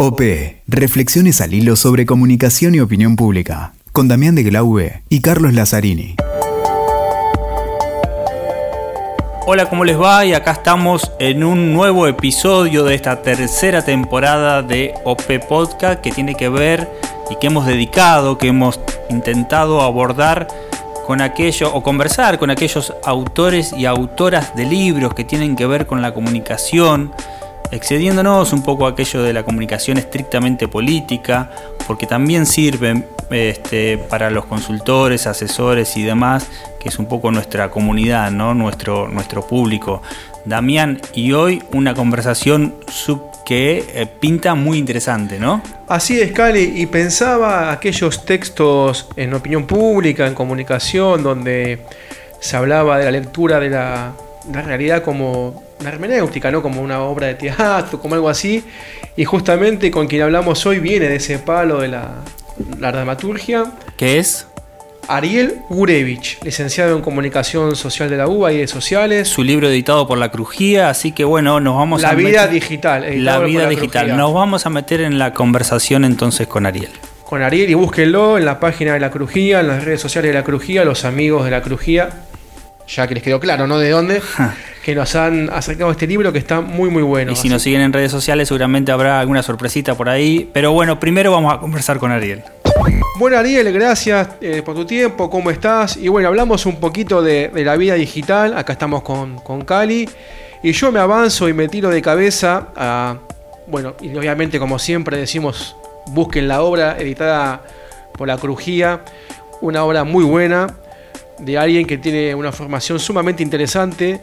OP, Reflexiones al hilo sobre comunicación y opinión pública, con Damián de Glaube y Carlos Lazzarini. Hola, ¿cómo les va? Y acá estamos en un nuevo episodio de esta tercera temporada de OP Podcast que tiene que ver y que hemos dedicado, que hemos intentado abordar con aquello o conversar con aquellos autores y autoras de libros que tienen que ver con la comunicación, excediéndonos un poco aquello de la comunicación estrictamente política, porque también sirve este, para los consultores, asesores y demás, que es un poco nuestra comunidad, ¿no? nuestro, nuestro público. Damián, y hoy una conversación sub que eh, pinta muy interesante, ¿no? Así es, Cali, y pensaba aquellos textos en opinión pública, en comunicación, donde se hablaba de la lectura de la, la realidad como una hermenéutica, ¿no? Como una obra de teatro, como algo así. Y justamente con quien hablamos hoy viene de ese palo de la, la dramaturgia. ¿Qué es? Ariel Gurevich, licenciado en Comunicación Social de la UBA y de Sociales. Su libro editado por La Crujía, así que bueno, nos vamos la a vida digital. La vida digital. Nos vamos a meter en la conversación entonces con Ariel. Con Ariel y búsquenlo en la página de La Crujía, en las redes sociales de La Crujía, los amigos de La Crujía, ya que les quedó claro, ¿no? De dónde, que nos han acercado este libro que está muy, muy bueno. Y si nos siguen en redes sociales, seguramente habrá alguna sorpresita por ahí. Pero bueno, primero vamos a conversar con Ariel. Bueno, Ariel, gracias eh, por tu tiempo, ¿cómo estás? Y bueno, hablamos un poquito de, de la vida digital. Acá estamos con, con, Cali. Y yo me avanzo y me tiro de cabeza a. Bueno, y obviamente, como siempre decimos, busquen la obra editada por la Crujía. Una obra muy buena de alguien que tiene una formación sumamente interesante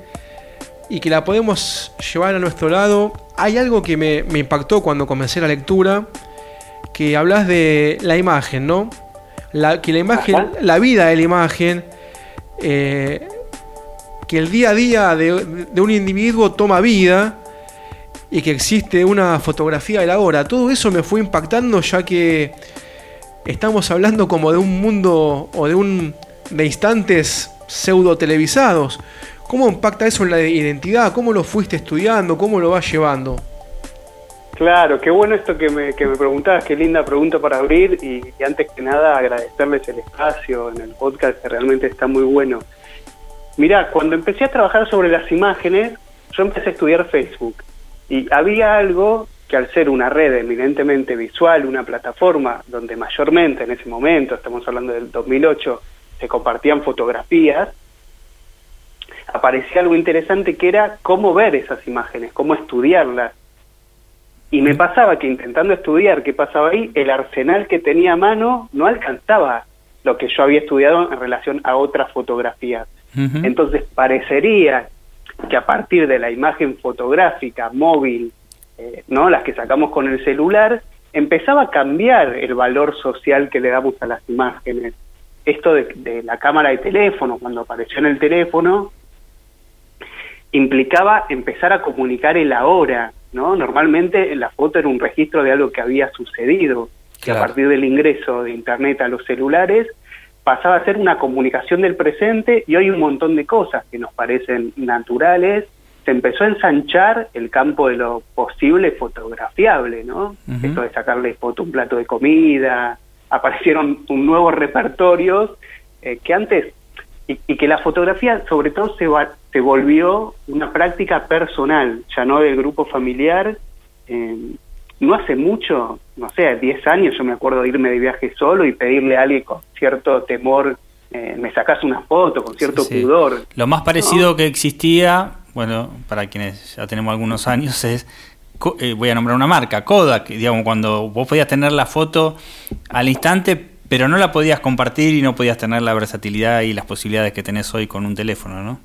y que la podemos llevar a nuestro lado. Hay algo que me, me impactó cuando comencé la lectura que hablas de la imagen, ¿no? La, que la imagen, Ajá. la vida de la imagen, eh, que el día a día de, de, un individuo toma vida y que existe una fotografía de la hora. Todo eso me fue impactando ya que estamos hablando como de un mundo o de un de instantes pseudo televisados. ¿Cómo impacta eso en la identidad? ¿Cómo lo fuiste estudiando? ¿Cómo lo vas llevando? Claro, qué bueno esto que me, que me preguntabas, qué linda pregunta para abrir y, y, antes que nada agradecerles el espacio en el podcast que realmente está muy bueno. Mirá, cuando empecé a trabajar sobre las imágenes, yo empecé a estudiar Facebook y había algo que al ser una red eminentemente visual, una plataforma donde mayormente en ese momento, estamos hablando del 2008, se compartían fotografías, aparecía algo interesante que era cómo ver esas imágenes, cómo estudiarlas y me pasaba que intentando estudiar qué pasaba ahí, el arsenal que tenía a mano no alcanzaba lo que yo había estudiado en relación a otras fotografías. Uh -huh. Entonces parecería que a partir de la imagen fotográfica móvil, eh, no, las que sacamos con el celular, empezaba a cambiar el valor social que le damos a las imágenes. Esto de, de la cámara de teléfono, cuando apareció en el teléfono, implicaba empezar a comunicar el ahora, ¿no? Normalmente la foto era un registro de algo que había sucedido, que claro. a partir del ingreso de Internet a los celulares pasaba a ser una comunicación del presente y hoy un montón de cosas que nos parecen naturales. Se empezó a ensanchar el campo de lo posible fotografiable, ¿no? Uh -huh. Esto de sacarle foto a un plato de comida, aparecieron un nuevos repertorios eh, que antes y, y, que la fotografía sobre todo se, va, se volvió una práctica personal, ya no del grupo familiar. Eh, no hace mucho, no sé, 10 años yo me acuerdo de irme de viaje solo y pedirle a alguien con cierto temor, eh, me sacas una foto, con cierto sí, sí. pudor. Lo más parecido ¿no? que existía, bueno, para quienes ya tenemos algunos años, es eh, voy a nombrar una marca, Kodak, digamos, cuando vos podías tener la foto al instante, pero no la podías compartir y no podías tener la versatilidad y las posibilidades que tenés hoy con un teléfono, ¿no?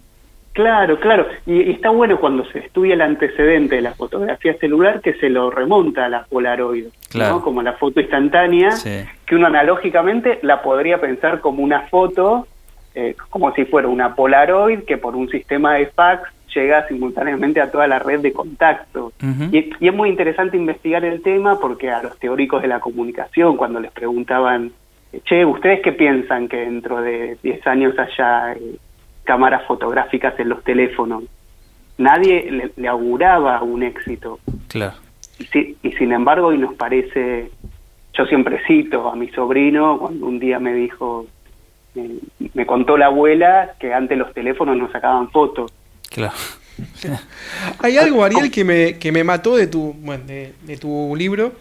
Claro, claro. Y, y, está bueno cuando se estudia el antecedente de la fotografía celular que se lo remonta a la Polaroid, claro. ¿no? como la foto instantánea, sí. que uno analógicamente la podría pensar como una foto, eh, como si fuera una Polaroid que por un sistema de fax llega simultáneamente a toda la red de contacto. Uh -huh. y, y, es muy interesante investigar el tema porque a los teóricos de la comunicación, cuando les preguntaban, che, ¿ustedes qué piensan que dentro de 10 años haya... Eh, cámaras fotográficas en los teléfonos. Nadie le, le, auguraba un éxito. Claro. y sin embargo, y nos parece, yo siempre cito a mi sobrino cuando un día me dijo, me contó la abuela que antes los teléfonos no sacaban fotos. Claro. Hay algo, Ariel, que me, que me mató de tu, de, tu libro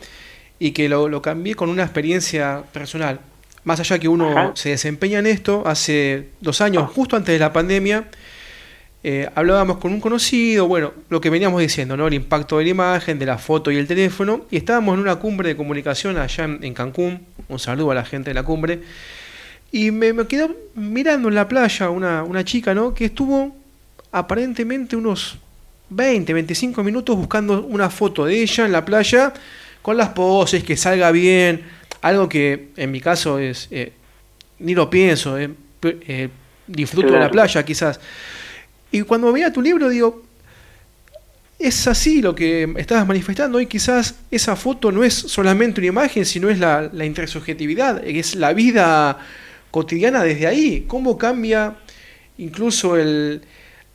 y que lo, lo, cambié con una experiencia personal. Más allá que uno se desempeña en esto, hace dos años, justo antes de la pandemia, eh, hablábamos con un conocido, bueno, lo que veníamos diciendo, ¿no? El impacto de la imagen, de la foto y el teléfono, y estábamos en una cumbre de comunicación allá en, Cancún, un saludo a la gente de la cumbre, y me, me quedó mirando en la playa una, una chica, ¿no? Que estuvo aparentemente unos 20, 25 minutos buscando una foto de ella en la playa con las poses, que salga bien, algo que en mi caso es, eh, ni lo pienso, eh, eh, disfruto de la playa quizás. Y cuando veía tu libro digo, es así lo que estabas manifestando y quizás esa foto no es solamente una imagen, sino es la, la intersubjetividad, es la vida cotidiana desde ahí, cómo cambia incluso el,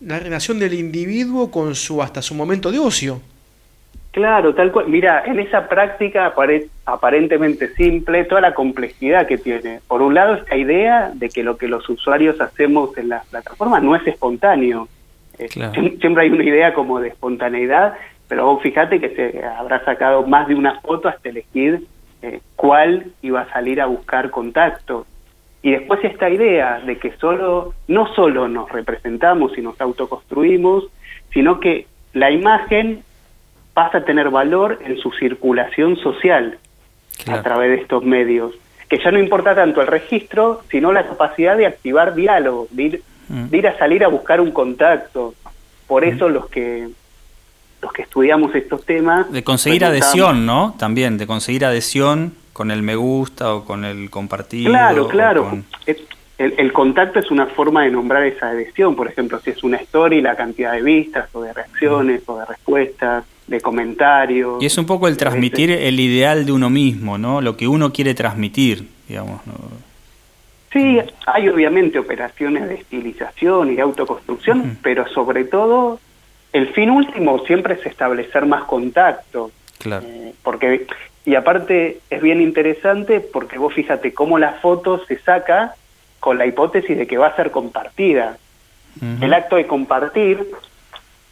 la relación del individuo con su hasta su momento de ocio. Claro, tal cual. Mira, en esa práctica aparentemente simple, toda la complejidad que tiene. Por un lado, esta idea de que lo que los usuarios hacemos en las plataformas no es espontáneo. Eh, siempre hay una idea como de espontaneidad, pero vos fíjate que se habrá sacado más de una foto hasta elegir eh, cuál iba a salir a buscar contacto. Y después esta idea de que solo, no solo nos representamos y nos autoconstruimos, sino que la imagen pasa a tener valor en su circulación social a través de estos medios. Que ya no importa tanto el registro, sino la capacidad de activar diálogo, de ir, mm. ir a salir a buscar un contacto. Por mm. eso los que los que estudiamos estos temas... De conseguir adhesión, ¿no? También, de conseguir adhesión con el me gusta o con el compartir. Claro, claro. El, contacto es una forma de nombrar esa adhesión, por ejemplo, si es una story, la cantidad de vistas o de reacciones o de respuestas, de comentarios. Y es un poco el transmitir el ideal de uno mismo, ¿no? Lo que uno quiere transmitir, digamos. ¿no? Sí, hay obviamente operaciones de estilización y de autoconstrucción, pero sobre todo el fin último siempre es establecer más contacto. Claro. Eh, porque y aparte es bien interesante porque vos fíjate cómo la foto se saca con la hipótesis de que va a ser compartida. El acto de compartir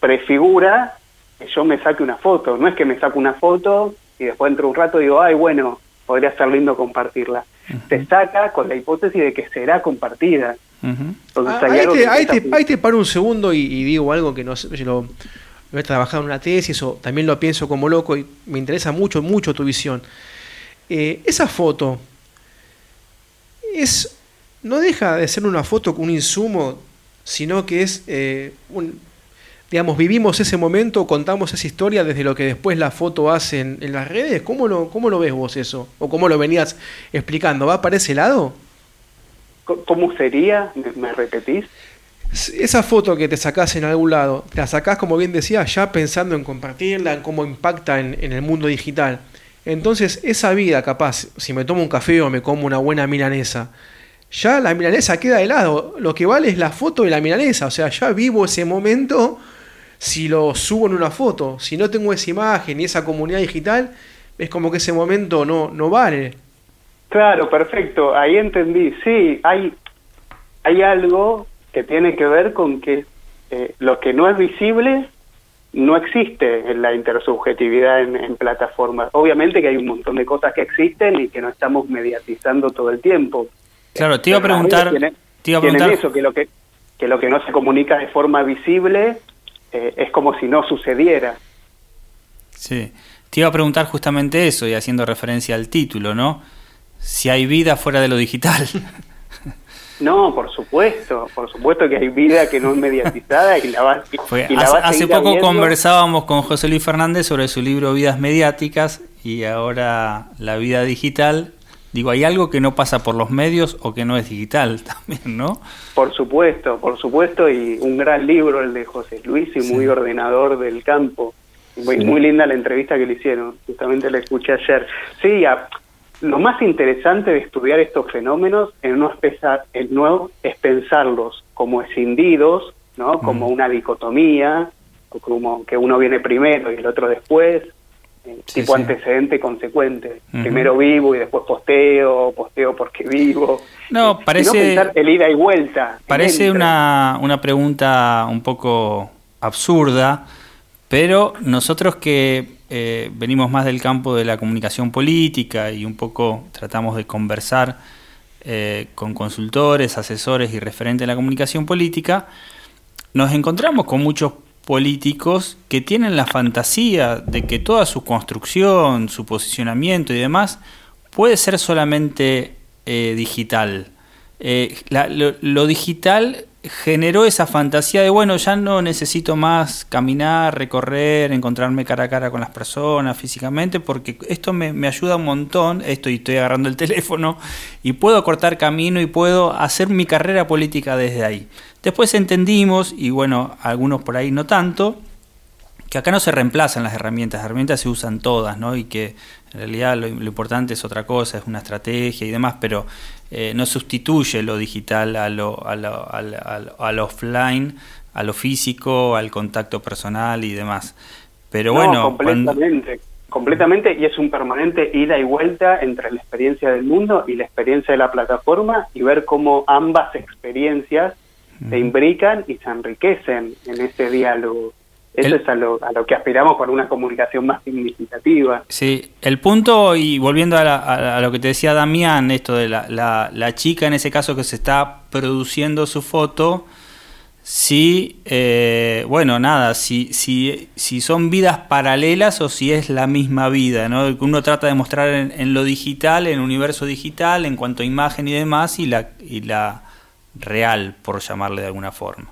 prefigura que yo me saque una foto. No es que me saque una foto y después dentro de un rato digo, ay, bueno, podría ser lindo compartirla. Se saca con la hipótesis de que será compartida. Entonces, ah, ahí, te, paro un segundo y, digo algo que no sé, lo, he trabajado en una tesis o también lo pienso como loco y me interesa mucho, mucho tu visión. Eh, esa foto es, no deja de ser una foto con un insumo, sino que es eh, un, digamos, vivimos ese momento, contamos esa historia desde lo que después la foto hace en, las redes. ¿Cómo lo, ¿Cómo lo ves vos eso? ¿O cómo lo venías explicando? ¿Va para ese lado? ¿Cómo sería? ¿Me repetís? esa foto que te sacás en algún lado, te la sacás, como bien decía, ya pensando en compartirla, en cómo impacta en, el mundo digital. Entonces, esa vida, capaz, si me tomo un café o me como una buena milanesa, ya la milanesa queda de lado. Lo que vale es la foto de la milanesa. O sea, ya vivo ese momento si lo subo en una foto. Si no tengo esa imagen y esa comunidad digital, es como que ese momento no, no vale. Claro, perfecto. Ahí entendí. Sí, hay, hay algo que tiene que ver con que eh, lo que no es visible no existe en la intersubjetividad en, plataformas. Obviamente que hay un montón de cosas que existen y que no estamos mediatizando todo el tiempo. Claro, te iba a preguntar, te iba a preguntar... eso, que lo que, que lo que no se comunica de forma visible eh, es como si no sucediera. Sí, te iba a preguntar justamente eso y haciendo referencia al título, ¿no? Si hay vida fuera de lo digital. No, por supuesto, por supuesto que hay vida que no es mediatizada y la va, hace, poco conversábamos con José Luis Fernández sobre su libro Vidas Mediáticas y ahora la vida digital. Digo, hay algo que no pasa por los medios o que no es digital también, ¿no? Por supuesto, por supuesto, y un gran libro el de José Luis y muy ordenador del campo. Muy, muy linda la entrevista que le hicieron, justamente la escuché ayer. Sí, a, lo más interesante de estudiar estos fenómenos en no, en no es pensarlos como escindidos, ¿no? como una dicotomía, como que uno viene primero y el otro después, tipo antecedente consecuente. Primero vivo y después posteo, posteo porque vivo. No, parece... el ida y vuelta. Parece una, una pregunta un poco absurda, pero nosotros que eh, venimos más del campo de la comunicación política y un poco tratamos de conversar eh, con consultores, asesores y referentes de la comunicación política, nos encontramos con muchos políticos que tienen la fantasía de que toda su construcción, su posicionamiento y demás puede ser solamente eh, digital. Eh, lo, digital generó esa fantasía de, bueno, ya no necesito más caminar, recorrer, encontrarme cara a cara con las personas físicamente, porque esto me, me ayuda un montón, esto y estoy agarrando el teléfono, y puedo cortar camino y puedo hacer mi carrera política desde ahí. Después entendimos, y bueno, algunos por ahí no tanto, que acá no se reemplazan las herramientas, las herramientas se usan todas, ¿no? Y que en realidad lo, importante es otra cosa, es una estrategia y demás, pero eh, no sustituye lo digital a lo, a lo, al, offline, a lo físico, al contacto personal y demás. Pero bueno, completamente, completamente, y es un permanente ida y vuelta entre la experiencia del mundo y la experiencia de la plataforma y ver cómo ambas experiencias se imbrican y se enriquecen en ese diálogo. Eso es a lo, a lo, que aspiramos por una comunicación más significativa. Sí, el punto, y volviendo a, lo que te decía Damián, esto de la, la, chica en ese caso que se está produciendo su foto, si, eh, bueno, nada, si, si, si son vidas paralelas o si es la misma vida, ¿no? Uno trata de mostrar en, en lo digital, en el universo digital, en cuanto a imagen y demás, y la, y la real, por llamarle de alguna forma.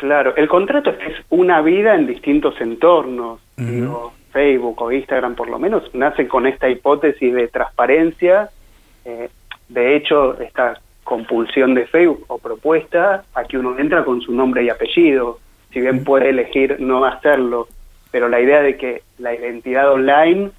Claro, el contrato es una vida en distintos entornos. Facebook o Instagram por lo menos nace con esta hipótesis de transparencia. Eh, de hecho, esta compulsión de Facebook o propuesta a que uno entra con su nombre y apellido, si bien puede elegir no hacerlo, pero la idea de que la identidad online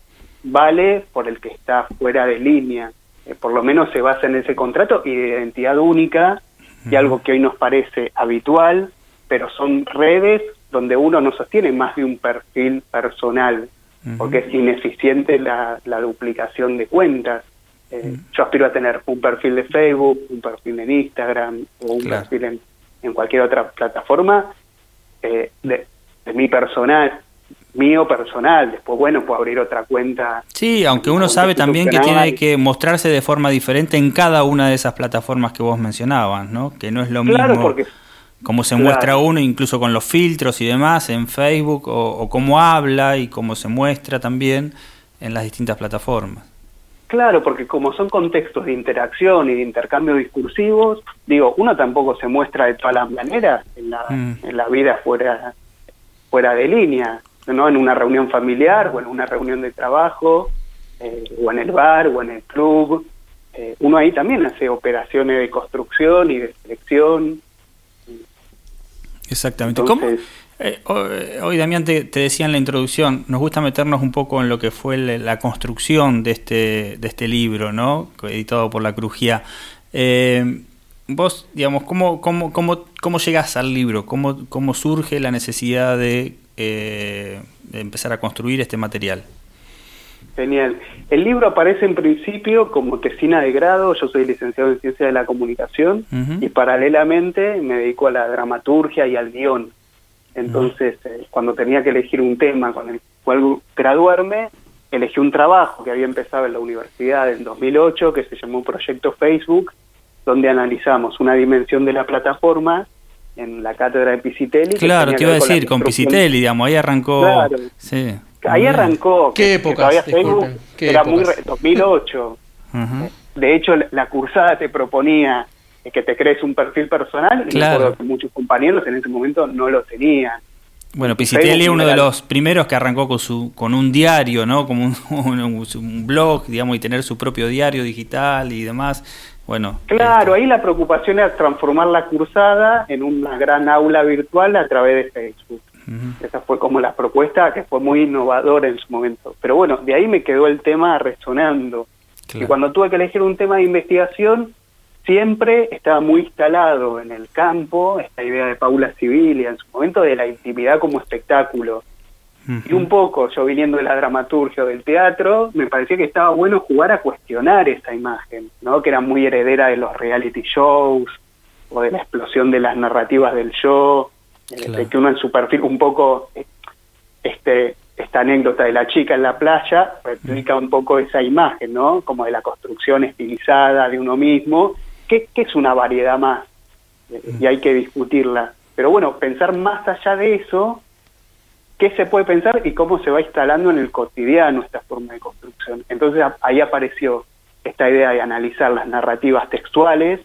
vale por el que está fuera de línea. Eh, por lo menos se basa en ese contrato y de identidad única, y algo que hoy nos parece habitual, pero son redes donde uno no sostiene más de un perfil personal, porque es ineficiente la, duplicación de cuentas. Eh, yo aspiro a tener un perfil de Facebook, un perfil en Instagram o un perfil en, cualquier otra plataforma eh, de, de mi personal mío personal. Después, bueno, puedo abrir otra cuenta. Sí, aunque uno sabe también que tiene que mostrarse de forma diferente en cada una de esas plataformas que vos mencionabas, ¿no? Que no es lo mismo porque, como se muestra uno, incluso con los filtros y demás en Facebook, o, cómo habla y cómo se muestra también en las distintas plataformas. Claro, porque como son contextos de interacción y de intercambio discursivos, digo, uno tampoco se muestra de todas las maneras en la, mm. en la vida fuera, fuera de línea. ¿no? en una reunión familiar o en una reunión de trabajo, eh, o en el bar o en el club. Eh, uno ahí también hace operaciones de construcción y de selección. Exactamente. Eh, hoy, Damián, te, decía en la introducción, nos gusta meternos un poco en lo que fue la construcción de este, de este libro, ¿no? editado por la Crujía. vos, digamos, ¿cómo, cómo, cómo, cómo llegás al libro? ¿Cómo, ¿Cómo surge la necesidad de eh, empezar a construir este material. Genial. El libro aparece en principio como tesina de grado, yo soy licenciado en Ciencia de la Comunicación y paralelamente me dedico a la dramaturgia y al guion. Entonces, eh, cuando tenía que elegir un tema con el cual graduarme, elegí un trabajo que había empezado en la universidad en 2008 que se llamó Proyecto Facebook, donde analizamos una dimensión de la plataforma en la cátedra de Pisitelli. Claro, te iba a decir, con, Pisitelli, digamos, ahí arrancó. Claro. Sí. Ahí arrancó. ¿Qué época? era muy 2008. De hecho, la cursada te proponía que te crees un perfil personal y claro. que muchos compañeros en ese momento no lo tenían. Bueno, Pisitelli es uno de los primeros que arrancó con su con un diario, ¿no? Como un, un, blog, digamos, y tener su propio diario digital y demás. Bueno. Claro, ahí la preocupación era transformar la cursada en una gran aula virtual a través de Facebook. Esa fue como la propuesta que fue muy innovadora en su momento. Pero bueno, de ahí me quedó el tema resonando. Y cuando tuve que elegir un tema de investigación, siempre estaba muy instalado en el campo esta idea de Paula Civil y en su momento de la intimidad como espectáculo. Y un poco, yo viniendo de la dramaturgia del teatro, me parecía que estaba bueno jugar a cuestionar esa imagen, ¿no? que era muy heredera de los reality shows o de la explosión de las narrativas del show, este, que uno en su perfil un poco, este esta anécdota de la chica en la playa replica un poco esa imagen, ¿no? Como de la construcción estilizada de uno mismo, que, que es una variedad más y hay que discutirla. Pero bueno, pensar más allá de eso qué se puede pensar y cómo se va instalando en el cotidiano esta forma de construcción. Entonces ahí apareció esta idea de analizar las narrativas textuales,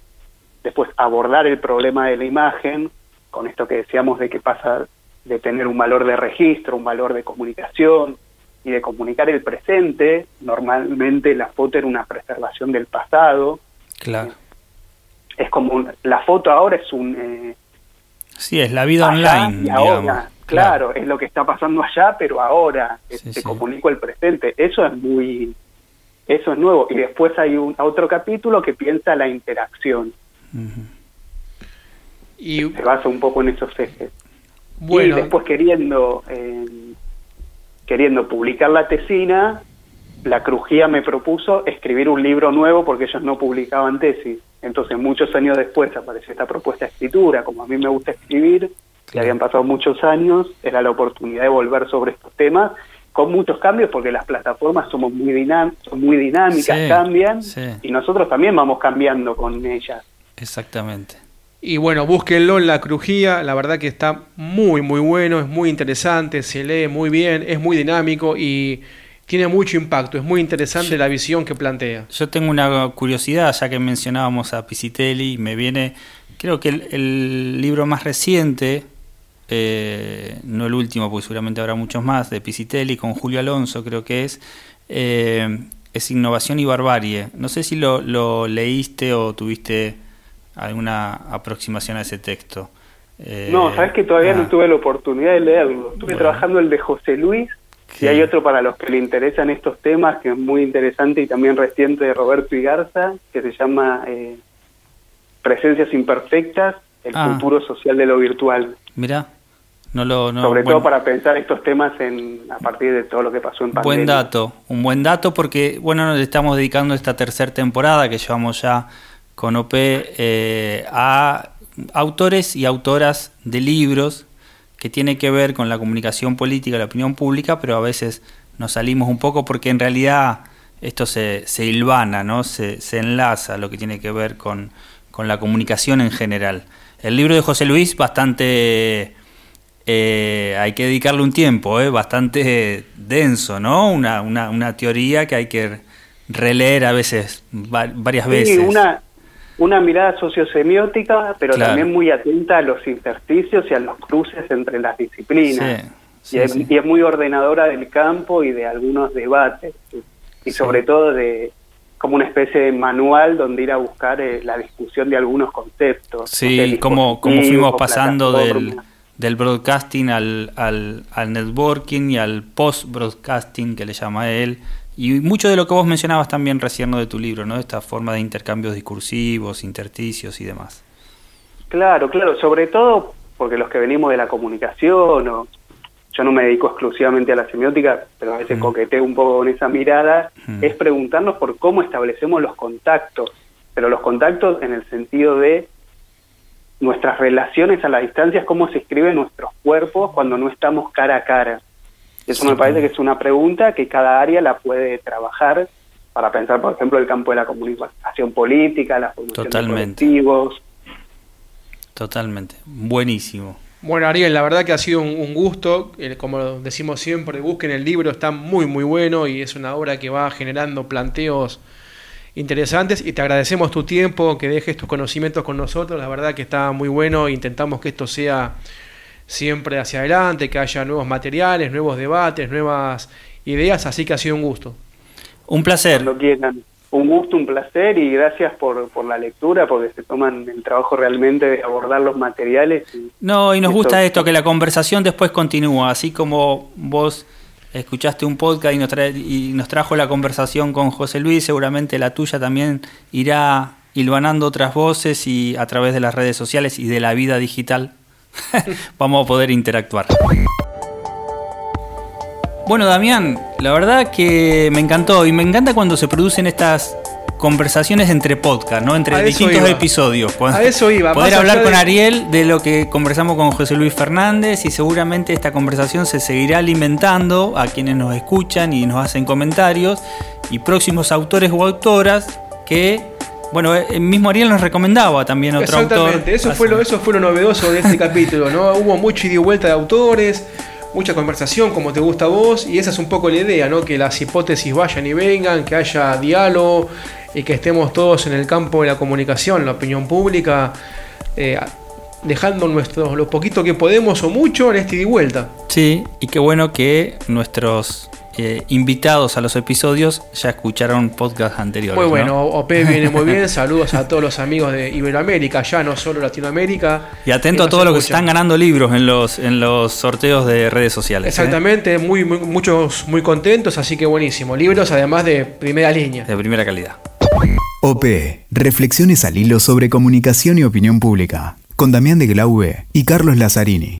después abordar el problema de la imagen, con esto que decíamos de que pasa de tener un valor de registro, un valor de comunicación y de comunicar el presente. Normalmente la foto era una preservación del pasado. Claro. Es como la foto ahora es un... Eh, sí, es la vida online. Y ahora, Claro, es lo que está pasando allá, pero ahora se comunica el presente. Eso es muy, eso es nuevo. Y después hay un otro capítulo que piensa la interacción. Y se basa un poco en esos ejes. Bueno. Y después queriendo eh, queriendo publicar la tesina, la Crujía me propuso escribir un libro nuevo porque ellos no publicaban tesis. Entonces, muchos años después apareció esta propuesta de escritura. Como a mí me gusta escribir, que habían pasado muchos años, era la oportunidad de volver sobre estos temas con muchos cambios porque las plataformas somos muy, son muy dinámicas, cambian y nosotros también vamos cambiando con ellas. Exactamente. Y bueno, búsquenlo en la crujía, la verdad que está muy muy bueno, es muy interesante, se lee muy bien, es muy dinámico y tiene mucho impacto, es muy interesante la visión que plantea. Yo tengo una curiosidad, ya que mencionábamos a Pisitelli, me viene, creo que el libro más reciente eh, no el último, porque seguramente habrá muchos más, de Pisitelli con Julio Alonso, creo que es, eh, es Innovación y Barbarie. No sé si lo, leíste o tuviste alguna aproximación a ese texto. Eh, no, sabes que todavía no ah. tuve la oportunidad de leerlo. Estuve trabajando el de José Luis y hay otro para los que le interesan estos temas que es muy interesante y también reciente de Roberto Igarza, que se llama Presencias Imperfectas, el ah. futuro social de lo virtual. Mira. No Sobre todo para pensar estos temas en, a partir de todo lo que pasó en pandemia. Buen dato, un buen dato porque, bueno, nos estamos dedicando esta tercera temporada que llevamos ya con OP eh, a autores y autoras de libros que tiene que ver con la comunicación política, la opinión pública, pero a veces nos salimos un poco porque en realidad esto se, se hilvana, ¿no? se, se enlaza lo que tiene que ver con, con la comunicación en general. El libro de José Luis, bastante eh, hay que dedicarle un tiempo, eh, bastante denso, ¿no? Una, una, una, teoría que hay que releer a veces, varias veces. Una, una mirada sociosemiótica, pero también muy atenta a los intersticios y a los cruces entre las disciplinas. y, es, muy ordenadora del campo y de algunos debates, y sobre todo de como una especie de manual donde ir a buscar eh, la discusión de algunos conceptos. Sí, como, como fuimos pasando del del broadcasting al, al, al networking y al post-broadcasting que le llama él. Y mucho de lo que vos mencionabas también recién de tu libro, ¿no? Esta forma de intercambios discursivos, intersticios y demás. Claro, claro, sobre todo porque los que venimos de la comunicación, o yo no me dedico exclusivamente a la semiótica, pero a veces mm. coqueteo un poco con esa mirada, mm. es preguntarnos por cómo establecemos los contactos, pero los contactos en el sentido de nuestras relaciones a la distancia, es cómo se escriben nuestros cuerpos cuando no estamos cara a cara. Eso me parece que es una pregunta que cada área la puede trabajar para pensar, por ejemplo, el campo de la comunicación política, la formación Totalmente. de colectivos. Totalmente. Buenísimo. Bueno, Ariel, la verdad que ha sido un, gusto. Como decimos siempre, busquen el libro, está muy, muy bueno y es una obra que va generando planteos interesantes y te agradecemos tu tiempo, que dejes tus conocimientos con nosotros, la verdad que está muy bueno, intentamos que esto sea siempre hacia adelante, que haya nuevos materiales, nuevos debates, nuevas ideas, así que ha sido un gusto. Un placer. Cuando quieran. Un gusto, un placer y gracias por, por la lectura, porque se toman el trabajo realmente de abordar los materiales. no, y nos gusta esto, que la conversación después continúa, así como vos escuchaste un podcast y nos, y nos trajo la conversación con José Luis, seguramente la tuya también irá hilvanando otras voces y a través de las redes sociales y de la vida digital vamos a poder interactuar. Bueno, Damián, la verdad que me encantó y me encanta cuando se producen estas conversaciones entre podcast, ¿no? Entre distintos episodios. A eso iba. Poder hablar con Ariel de lo que conversamos con José Luis Fernández y seguramente esta conversación se seguirá alimentando a quienes nos escuchan y nos hacen comentarios y próximos autores o autoras que bueno, el mismo Ariel nos recomendaba también otro autor. eso fue, lo, eso fue lo novedoso de este capítulo, ¿no? Hubo mucho ida y vuelta de autores, mucha conversación como te gusta a vos, y esa es un poco la idea, ¿no? Que las hipótesis vayan y vengan, que haya diálogo y que estemos todos en el campo de la comunicación, la opinión pública, eh, dejando nuestros, lo poquito que podemos o mucho en este ida y vuelta. Sí, y qué bueno que nuestros eh, invitados a los episodios ya escucharon podcast anteriores. Muy bueno, OP viene muy bien. Saludos a todos los amigos de Iberoamérica, ya no solo Latinoamérica. Y atento a todos los que están ganando libros en los, en los sorteos de redes sociales. ¿eh? Exactamente, muy, muchos muy contentos, así que buenísimo. Libros además de primera línea. De primera calidad. OP, reflexiones al hilo sobre comunicación y opinión pública, con Damián de Glaube y Carlos Lazzarini.